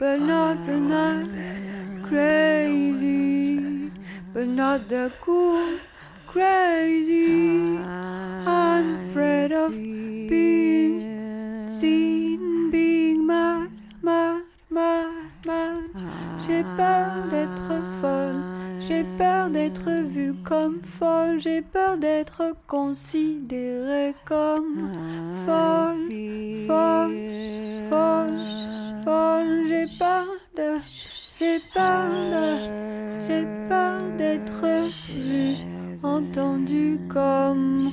but not the nice crazy, but not the cool crazy. I'm afraid of being seen, being mad, mad, mad, mad. J'ai peur d'être folle, j'ai peur d'être vue comme folle, j'ai peur d'être considérée comme folle, folle, folle folle, j'ai peur de, j'ai peur de, j'ai peur d'être vue, entendue comme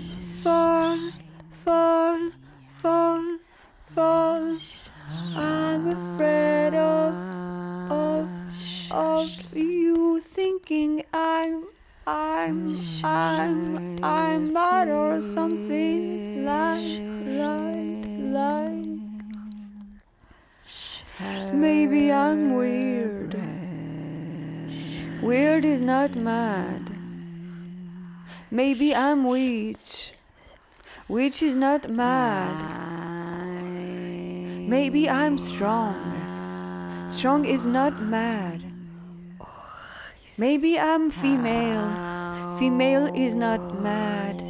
Maybe I'm weird. Weird is not mad. Maybe I'm witch. Witch is not mad. Maybe I'm strong. Strong is not mad. Maybe I'm female. Female is not mad.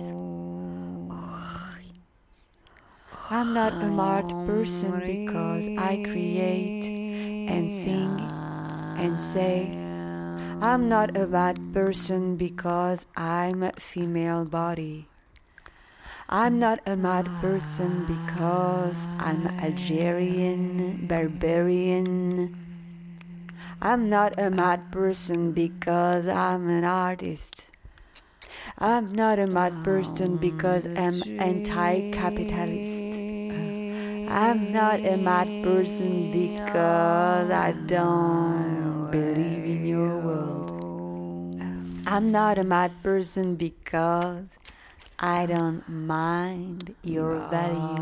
I'm not a mad person because I create and sing and say. I'm not a bad person because I'm a female body. I'm not a mad person because I'm Algerian, barbarian. I'm not a mad person because I'm an artist. I'm not a mad person because I'm anti capitalist. I'm not a mad person because I don't believe in your world. I'm not a mad person because I don't mind your values.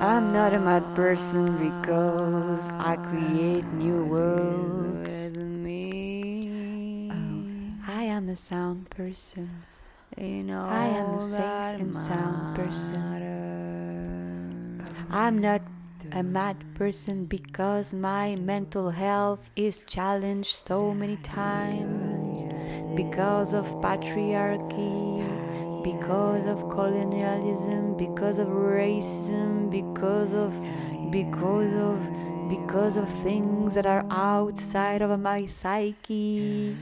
I'm not a mad person because I create new worlds. Oh, I am a sound person. I am a safe and sound person. I'm not a mad person because my mental health is challenged so many times because of patriarchy, because of colonialism, because of racism, because of because of because of things that are outside of my psyche.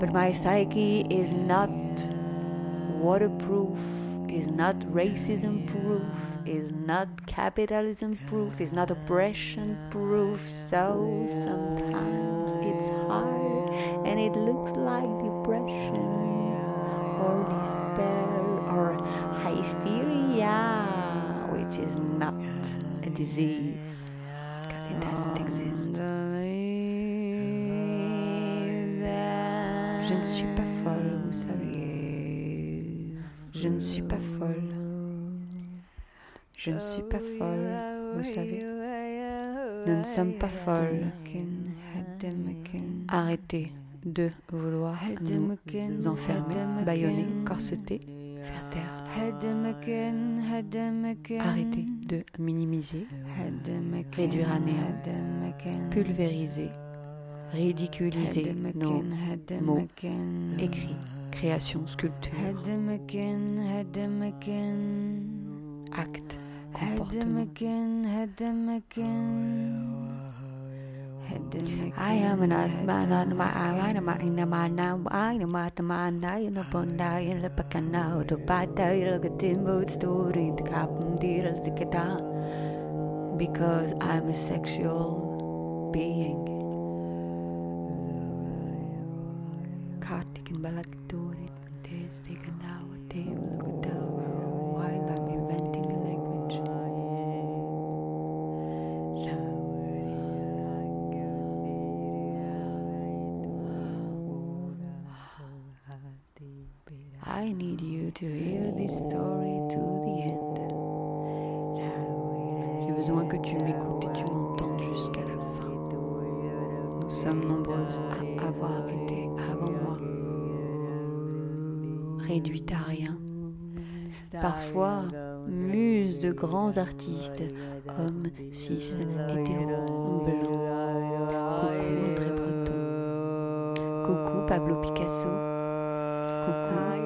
But my psyche is not waterproof, is not racism proof is not capitalism proof, is not oppression proof. So sometimes it's hard and it looks like depression or despair or hysteria, which is not a disease because it doesn't exist. Je ne suis pas folle, vous savez. Je ne suis pas folle. Je ne suis pas folle, vous savez. Nous ne sommes pas folles. Arrêtez de vouloir nous enfermer, baïonner, corseter, faire taire. Arrêtez de minimiser, réduire à néant, pulvériser, ridiculiser nos mots, écrits, création, sculpture, acte, comportement. I am an Atmanama Aranama Inamana Inamatmana Inapunda Ilapakana to Bata Ilakatimbo story to Kapum Dira Sikata because I'm a sexual being. Kartik and Balaktu has taken now a deep look down while I'm inventing a language. I need you to hear this story to the end. J'ai besoin que tu m'écoutes et tu jusqu'à la fin. Nous sommes nombreuses à avoir été avant moi. Réduites à rien. Parfois, muses de grands artistes, hommes, cis, hétéros, blancs. Coucou André Breton. Coucou Pablo Picasso. Coucou.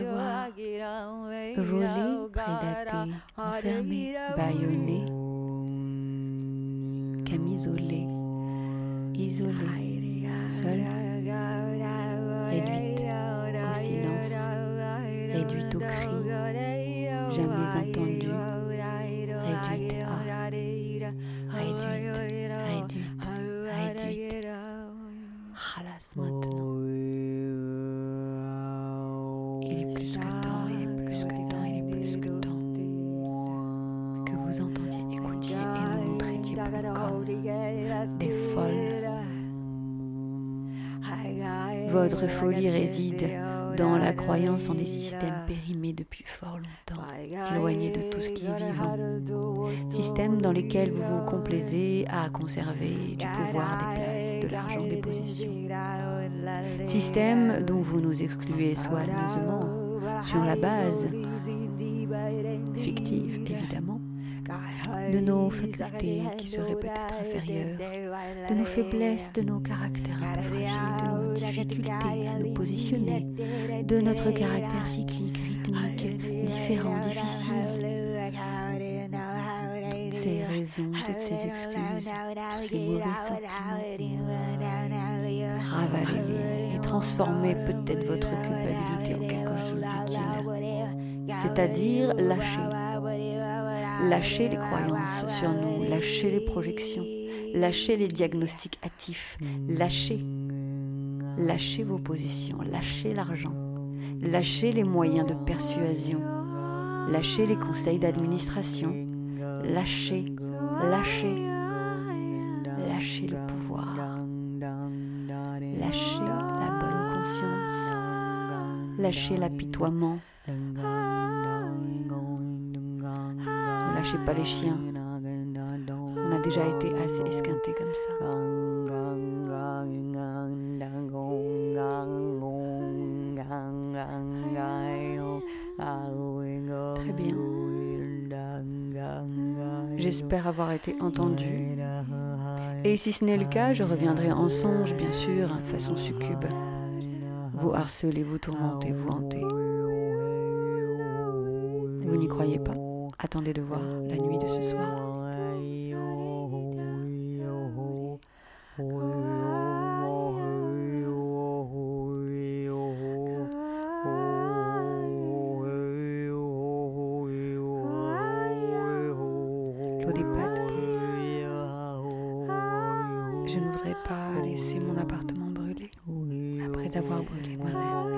À nous avoir volés, prédatés, enfermés, bâillonnés, camisolés, isolés, seuls, réduites au silence, réduites au cri, jamais entendu, ne nous traitiez plus comme des folles. Votre folie réside dans la croyance en des systèmes périmés depuis fort longtemps, éloignés de tout ce qui est vivant. Systèmes dans lesquels vous vous complaisez à conserver du pouvoir, des places, de l'argent, des positions. Systèmes dont vous nous excluez soigneusement sur la base de nos facultés qui seraient peut-être inférieures, de nos faiblesses, de nos caractères un peu fragiles, de nos difficultés à nous positionner, de notre caractère cyclique, rythmique, différent, difficile. Toutes ces raisons, toutes ces excuses, tous ces mauvais sentiments, ravalez-les et transformez peut-être votre culpabilité en quelque chose d'utile, c'est-à-dire lâchez Lâchez les croyances sur nous, lâchez les projections, lâchez les diagnostics hâtifs, lâchez. Lâchez vos positions, lâchez l'argent, lâchez les moyens de persuasion, lâchez les conseils d'administration, lâchez, lâchez, lâchez le pouvoir, lâchez la bonne conscience, lâchez l'apitoiement. Pas les chiens. On a déjà été assez esquinté comme ça. Très bien. J'espère avoir été entendu. Et si ce n'est le cas, je reviendrai en songe, bien sûr, façon succube. Vous harcelez, vous tourmentez, vous hantez. Vous n'y croyez pas Attendez de voir la nuit de ce soir. L'eau des pattes. Je ne voudrais pas laisser mon appartement brûler après avoir brûlé moi-même,